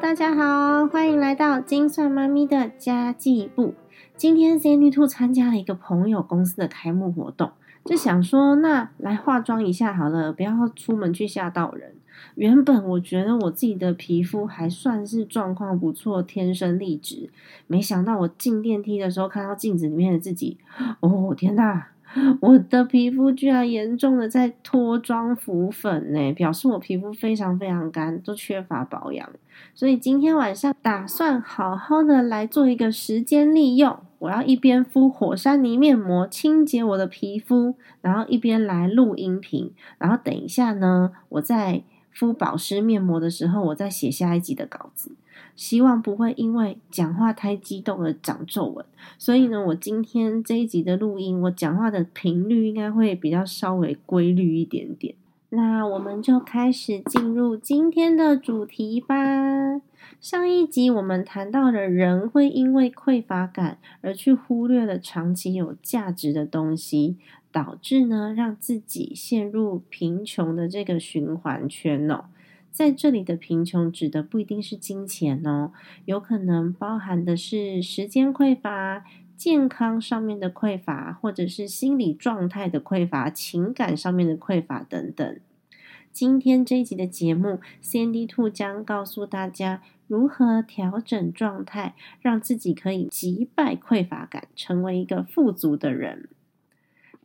大家好，欢迎来到金算妈咪的家计部。今天 Sandy Two 参加了一个朋友公司的开幕活动，就想说，那来化妆一下好了，不要出门去吓到人。原本我觉得我自己的皮肤还算是状况不错，天生丽质，没想到我进电梯的时候看到镜子里面的自己，哦天呐！我的皮肤居然严重的在脱妆浮粉呢，表示我皮肤非常非常干，都缺乏保养。所以今天晚上打算好好的来做一个时间利用，我要一边敷火山泥面膜清洁我的皮肤，然后一边来录音频，然后等一下呢，我再敷保湿面膜的时候，我再写下一集的稿子。希望不会因为讲话太激动而长皱纹，所以呢，我今天这一集的录音，我讲话的频率应该会比较稍微规律一点点。那我们就开始进入今天的主题吧。上一集我们谈到了人会因为匮乏感而去忽略了长期有价值的东西，导致呢让自己陷入贫穷的这个循环圈哦。在这里的贫穷指的不一定是金钱哦，有可能包含的是时间匮乏、健康上面的匮乏，或者是心理状态的匮乏、情感上面的匮乏等等。今天这一集的节目，CND Two 将告诉大家如何调整状态，让自己可以击败匮乏感，成为一个富足的人。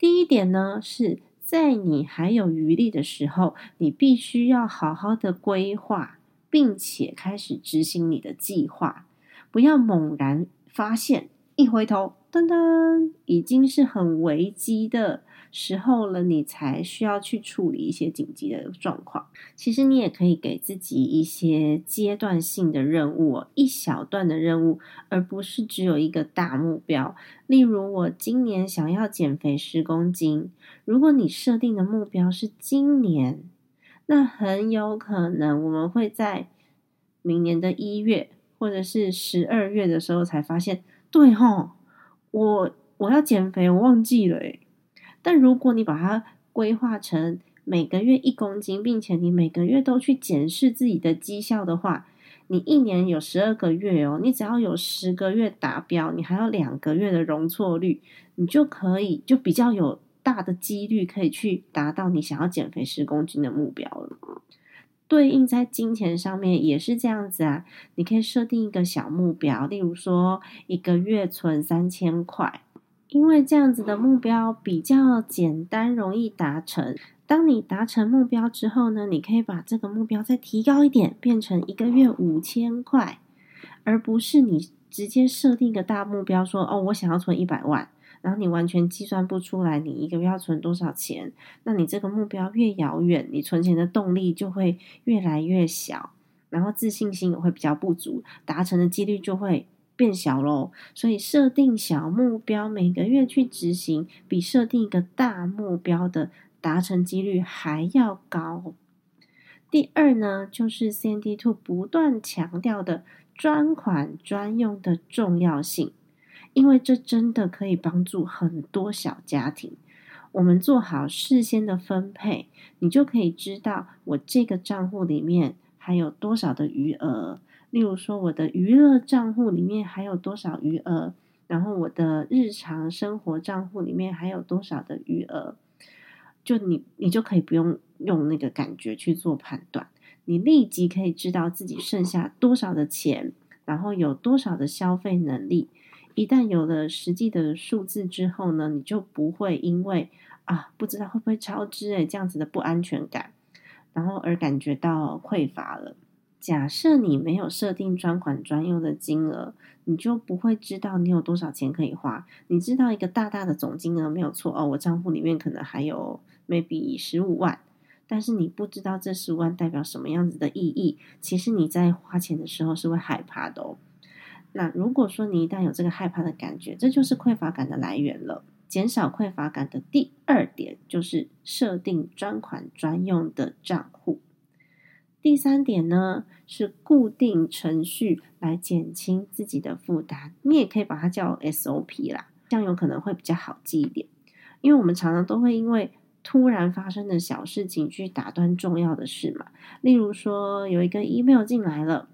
第一点呢是。在你还有余力的时候，你必须要好好的规划，并且开始执行你的计划，不要猛然发现，一回头，噔噔，已经是很危机的。时候了，你才需要去处理一些紧急的状况。其实你也可以给自己一些阶段性的任务，一小段的任务，而不是只有一个大目标。例如，我今年想要减肥十公斤，如果你设定的目标是今年，那很有可能我们会在明年的一月或者是十二月的时候才发现，对吼，我我要减肥，我忘记了诶但如果你把它规划成每个月一公斤，并且你每个月都去检视自己的绩效的话，你一年有十二个月哦，你只要有十个月达标，你还有两个月的容错率，你就可以就比较有大的几率可以去达到你想要减肥十公斤的目标了。对应在金钱上面也是这样子啊，你可以设定一个小目标，例如说一个月存三千块。因为这样子的目标比较简单，容易达成。当你达成目标之后呢，你可以把这个目标再提高一点，变成一个月五千块，而不是你直接设定个大目标，说哦，我想要存一百万，然后你完全计算不出来你一个月要存多少钱。那你这个目标越遥远，你存钱的动力就会越来越小，然后自信心也会比较不足，达成的几率就会。变小喽，所以设定小目标，每个月去执行，比设定一个大目标的达成几率还要高。第二呢，就是 CND Two 不断强调的专款专用的重要性，因为这真的可以帮助很多小家庭。我们做好事先的分配，你就可以知道我这个账户里面还有多少的余额。例如说，我的娱乐账户里面还有多少余额？然后我的日常生活账户里面还有多少的余额？就你，你就可以不用用那个感觉去做判断，你立即可以知道自己剩下多少的钱，然后有多少的消费能力。一旦有了实际的数字之后呢，你就不会因为啊不知道会不会超支诶这样子的不安全感，然后而感觉到匮乏了。假设你没有设定专款专用的金额，你就不会知道你有多少钱可以花。你知道一个大大的总金额没有错哦，我账户里面可能还有 maybe 十五万，但是你不知道这十五万代表什么样子的意义。其实你在花钱的时候是会害怕的哦。那如果说你一旦有这个害怕的感觉，这就是匮乏感的来源了。减少匮乏感的第二点就是设定专款专用的账户。第三点呢，是固定程序来减轻自己的负担。你也可以把它叫 SOP 啦，这样有可能会比较好记一点。因为我们常常都会因为突然发生的小事情去打断重要的事嘛。例如说，有一个 email 进来了，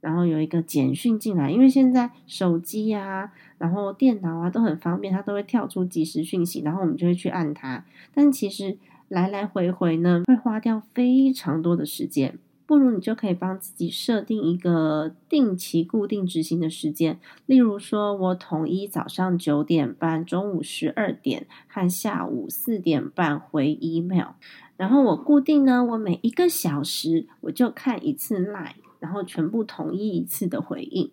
然后有一个简讯进来，因为现在手机啊，然后电脑啊都很方便，它都会跳出即时讯息，然后我们就会去按它。但其实来来回回呢，会花掉非常多的时间。不如你就可以帮自己设定一个定期固定执行的时间，例如说我统一早上九点半、中午十二点和下午四点半回 email，然后我固定呢，我每一个小时我就看一次 line，然后全部统一一次的回应。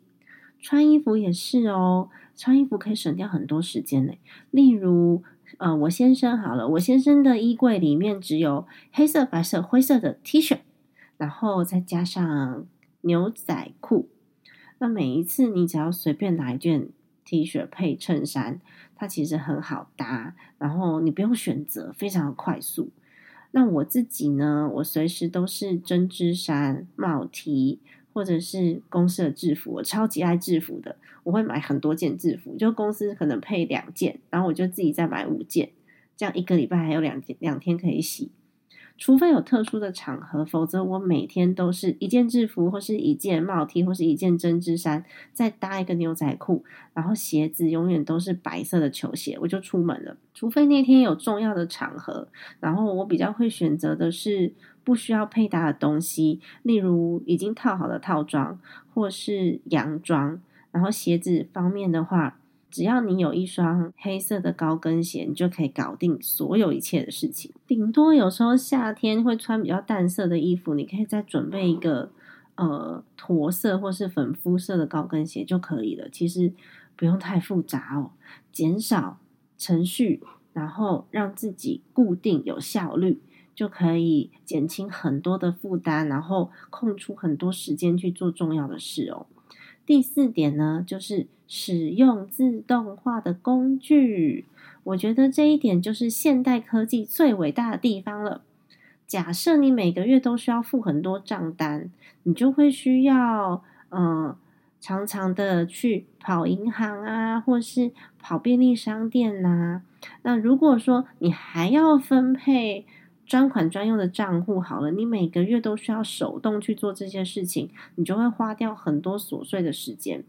穿衣服也是哦，穿衣服可以省掉很多时间呢。例如，呃，我先生好了，我先生的衣柜里面只有黑色、白色、灰色的 T 恤。然后再加上牛仔裤，那每一次你只要随便拿一件 T 恤配衬衫，它其实很好搭，然后你不用选择，非常快速。那我自己呢，我随时都是针织衫、帽 T，或者是公司的制服，我超级爱制服的，我会买很多件制服，就公司可能配两件，然后我就自己再买五件，这样一个礼拜还有两两天可以洗。除非有特殊的场合，否则我每天都是一件制服，或是一件帽 T，或是一件针织衫，再搭一个牛仔裤，然后鞋子永远都是白色的球鞋，我就出门了。除非那天有重要的场合，然后我比较会选择的是不需要配搭的东西，例如已经套好的套装，或是洋装。然后鞋子方面的话。只要你有一双黑色的高跟鞋，你就可以搞定所有一切的事情。顶多有时候夏天会穿比较淡色的衣服，你可以再准备一个呃驼色或是粉肤色的高跟鞋就可以了。其实不用太复杂哦，减少程序，然后让自己固定有效率，就可以减轻很多的负担，然后空出很多时间去做重要的事哦。第四点呢，就是使用自动化的工具。我觉得这一点就是现代科技最伟大的地方了。假设你每个月都需要付很多账单，你就会需要嗯，常常的去跑银行啊，或是跑便利商店呐。那如果说你还要分配，专款专用的账户好了，你每个月都需要手动去做这些事情，你就会花掉很多琐碎的时间。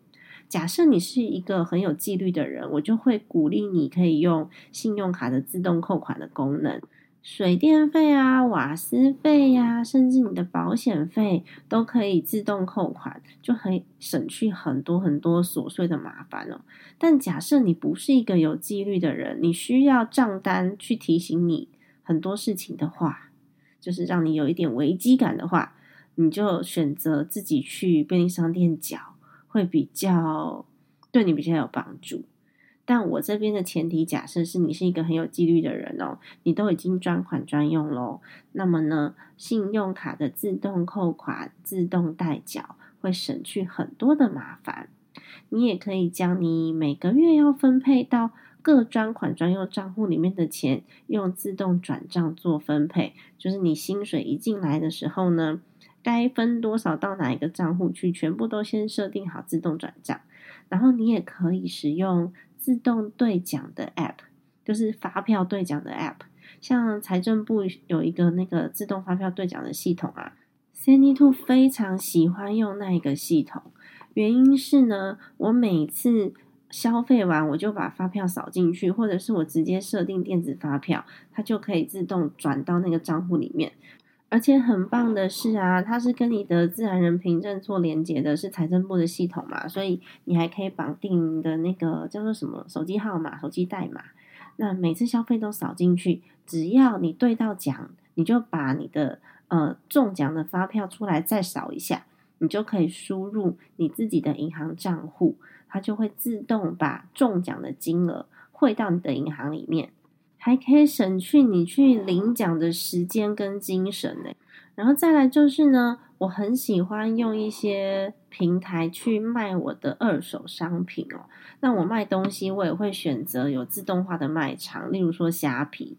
假设你是一个很有纪律的人，我就会鼓励你可以用信用卡的自动扣款的功能，水电费啊、瓦斯费呀，甚至你的保险费都可以自动扣款，就很省去很多很多琐碎的麻烦了。但假设你不是一个有纪律的人，你需要账单去提醒你。很多事情的话，就是让你有一点危机感的话，你就选择自己去便利商店缴，会比较对你比较有帮助。但我这边的前提假设是你是一个很有纪律的人哦，你都已经专款专用喽，那么呢，信用卡的自动扣款、自动代缴会省去很多的麻烦。你也可以将你每个月要分配到。各专款专用账户里面的钱用自动转账做分配，就是你薪水一进来的时候呢，该分多少到哪一个账户去，全部都先设定好自动转账。然后你也可以使用自动兑奖的 App，就是发票兑奖的 App。像财政部有一个那个自动发票兑奖的系统啊 c n d Two 非常喜欢用那一个系统，原因是呢，我每次。消费完我就把发票扫进去，或者是我直接设定电子发票，它就可以自动转到那个账户里面。而且很棒的是啊，它是跟你的自然人凭证做连接的，是财政部的系统嘛，所以你还可以绑定的那个叫做什么手机号码、手机代码。那每次消费都扫进去，只要你对到奖，你就把你的呃中奖的发票出来再扫一下，你就可以输入你自己的银行账户。它就会自动把中奖的金额汇到你的银行里面，还可以省去你去领奖的时间跟精神呢。然后再来就是呢，我很喜欢用一些平台去卖我的二手商品哦。那我卖东西，我也会选择有自动化的卖场，例如说虾皮。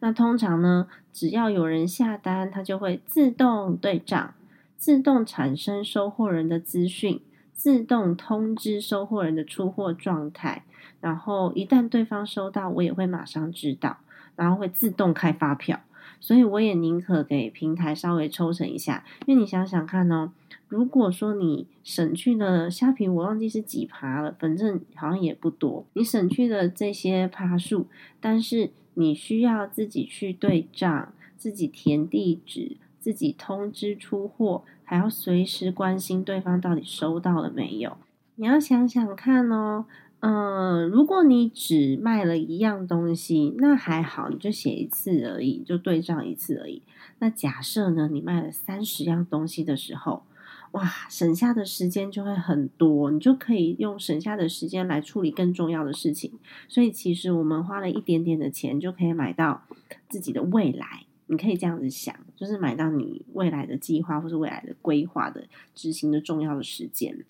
那通常呢，只要有人下单，它就会自动对账，自动产生收货人的资讯。自动通知收货人的出货状态，然后一旦对方收到，我也会马上知道，然后会自动开发票。所以我也宁可给平台稍微抽成一下，因为你想想看哦，如果说你省去了虾皮，我忘记是几趴了，反正好像也不多，你省去了这些趴数，但是你需要自己去对账，自己填地址，自己通知出货，还要随时关心对方到底收到了没有。你要想想看哦。嗯，如果你只卖了一样东西，那还好，你就写一次而已，就对账一次而已。那假设呢，你卖了三十样东西的时候，哇，省下的时间就会很多，你就可以用省下的时间来处理更重要的事情。所以，其实我们花了一点点的钱，就可以买到自己的未来。你可以这样子想，就是买到你未来的计划或是未来的规划的执行的重要的时间。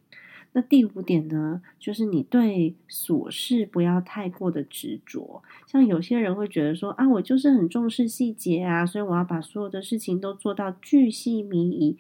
那第五点呢，就是你对琐事不要太过的执着。像有些人会觉得说啊，我就是很重视细节啊，所以我要把所有的事情都做到巨细靡遗。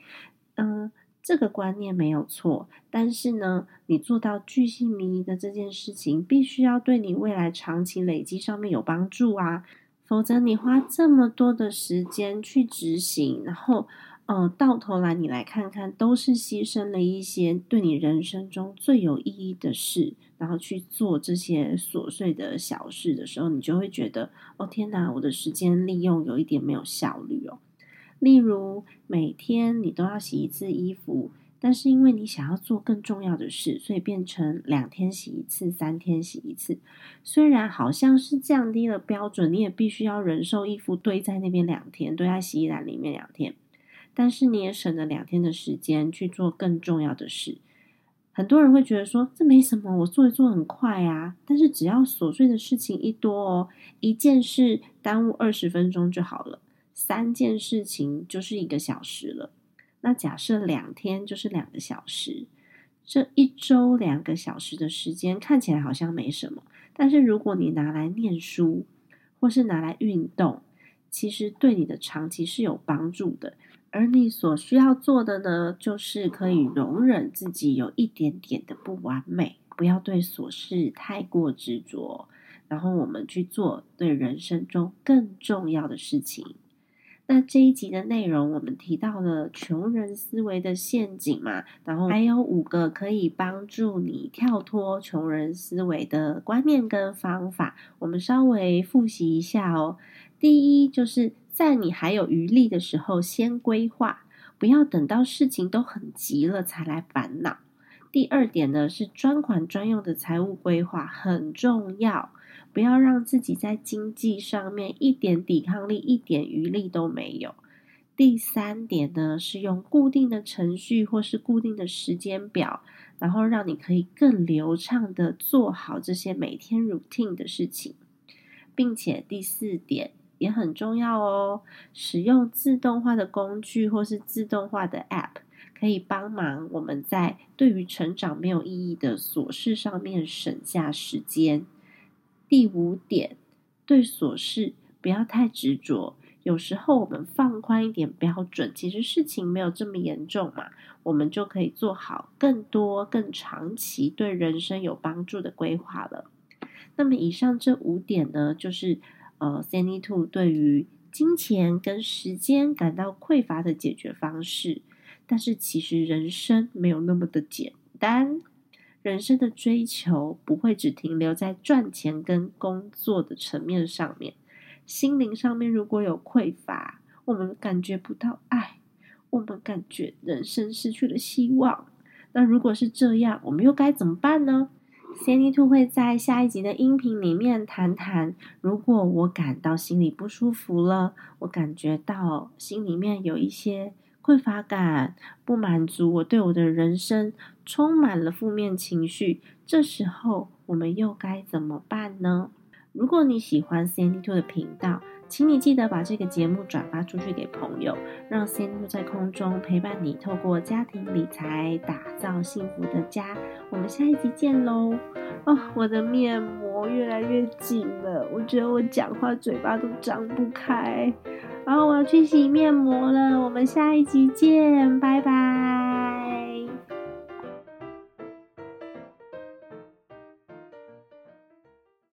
嗯，这个观念没有错，但是呢，你做到巨细靡遗的这件事情，必须要对你未来长期累积上面有帮助啊，否则你花这么多的时间去执行，然后。呃，到头来你来看看，都是牺牲了一些对你人生中最有意义的事，然后去做这些琐碎的小事的时候，你就会觉得，哦天哪，我的时间利用有一点没有效率哦。例如，每天你都要洗一次衣服，但是因为你想要做更重要的事，所以变成两天洗一次，三天洗一次。虽然好像是降低了标准，你也必须要忍受衣服堆在那边两天，堆在洗衣篮里面两天。但是你也省了两天的时间去做更重要的事。很多人会觉得说这没什么，我做一做很快啊。但是只要琐碎的事情一多哦，一件事耽误二十分钟就好了，三件事情就是一个小时了。那假设两天就是两个小时，这一周两个小时的时间看起来好像没什么，但是如果你拿来念书或是拿来运动，其实对你的长期是有帮助的。而你所需要做的呢，就是可以容忍自己有一点点的不完美，不要对琐事太过执着，然后我们去做对人生中更重要的事情。那这一集的内容，我们提到了穷人思维的陷阱嘛，然后还有五个可以帮助你跳脱穷人思维的观念跟方法，我们稍微复习一下哦。第一就是。在你还有余力的时候，先规划，不要等到事情都很急了才来烦恼。第二点呢，是专款专用的财务规划很重要，不要让自己在经济上面一点抵抗力、一点余力都没有。第三点呢，是用固定的程序或是固定的时间表，然后让你可以更流畅的做好这些每天 routine 的事情，并且第四点。也很重要哦。使用自动化的工具或是自动化的 App，可以帮忙我们在对于成长没有意义的琐事上面省下时间。第五点，对琐事不要太执着。有时候我们放宽一点标准，其实事情没有这么严重嘛，我们就可以做好更多、更长期对人生有帮助的规划了。那么以上这五点呢，就是。呃，Sandy Two 对于金钱跟时间感到匮乏的解决方式，但是其实人生没有那么的简单，人生的追求不会只停留在赚钱跟工作的层面上面，心灵上面如果有匮乏，我们感觉不到爱，我们感觉人生失去了希望，那如果是这样，我们又该怎么办呢？Sandy Two 会在下一集的音频里面谈谈，如果我感到心里不舒服了，我感觉到心里面有一些匮乏感、不满足，我对我的人生充满了负面情绪，这时候我们又该怎么办呢？如果你喜欢 Sandy Two 的频道，请你记得把这个节目转发出去给朋友，让 c n 在空中陪伴你，透过家庭理财打造幸福的家。我们下一集见喽！哦，我的面膜越来越紧了，我觉得我讲话嘴巴都张不开。然后我要去洗面膜了，我们下一集见，拜拜。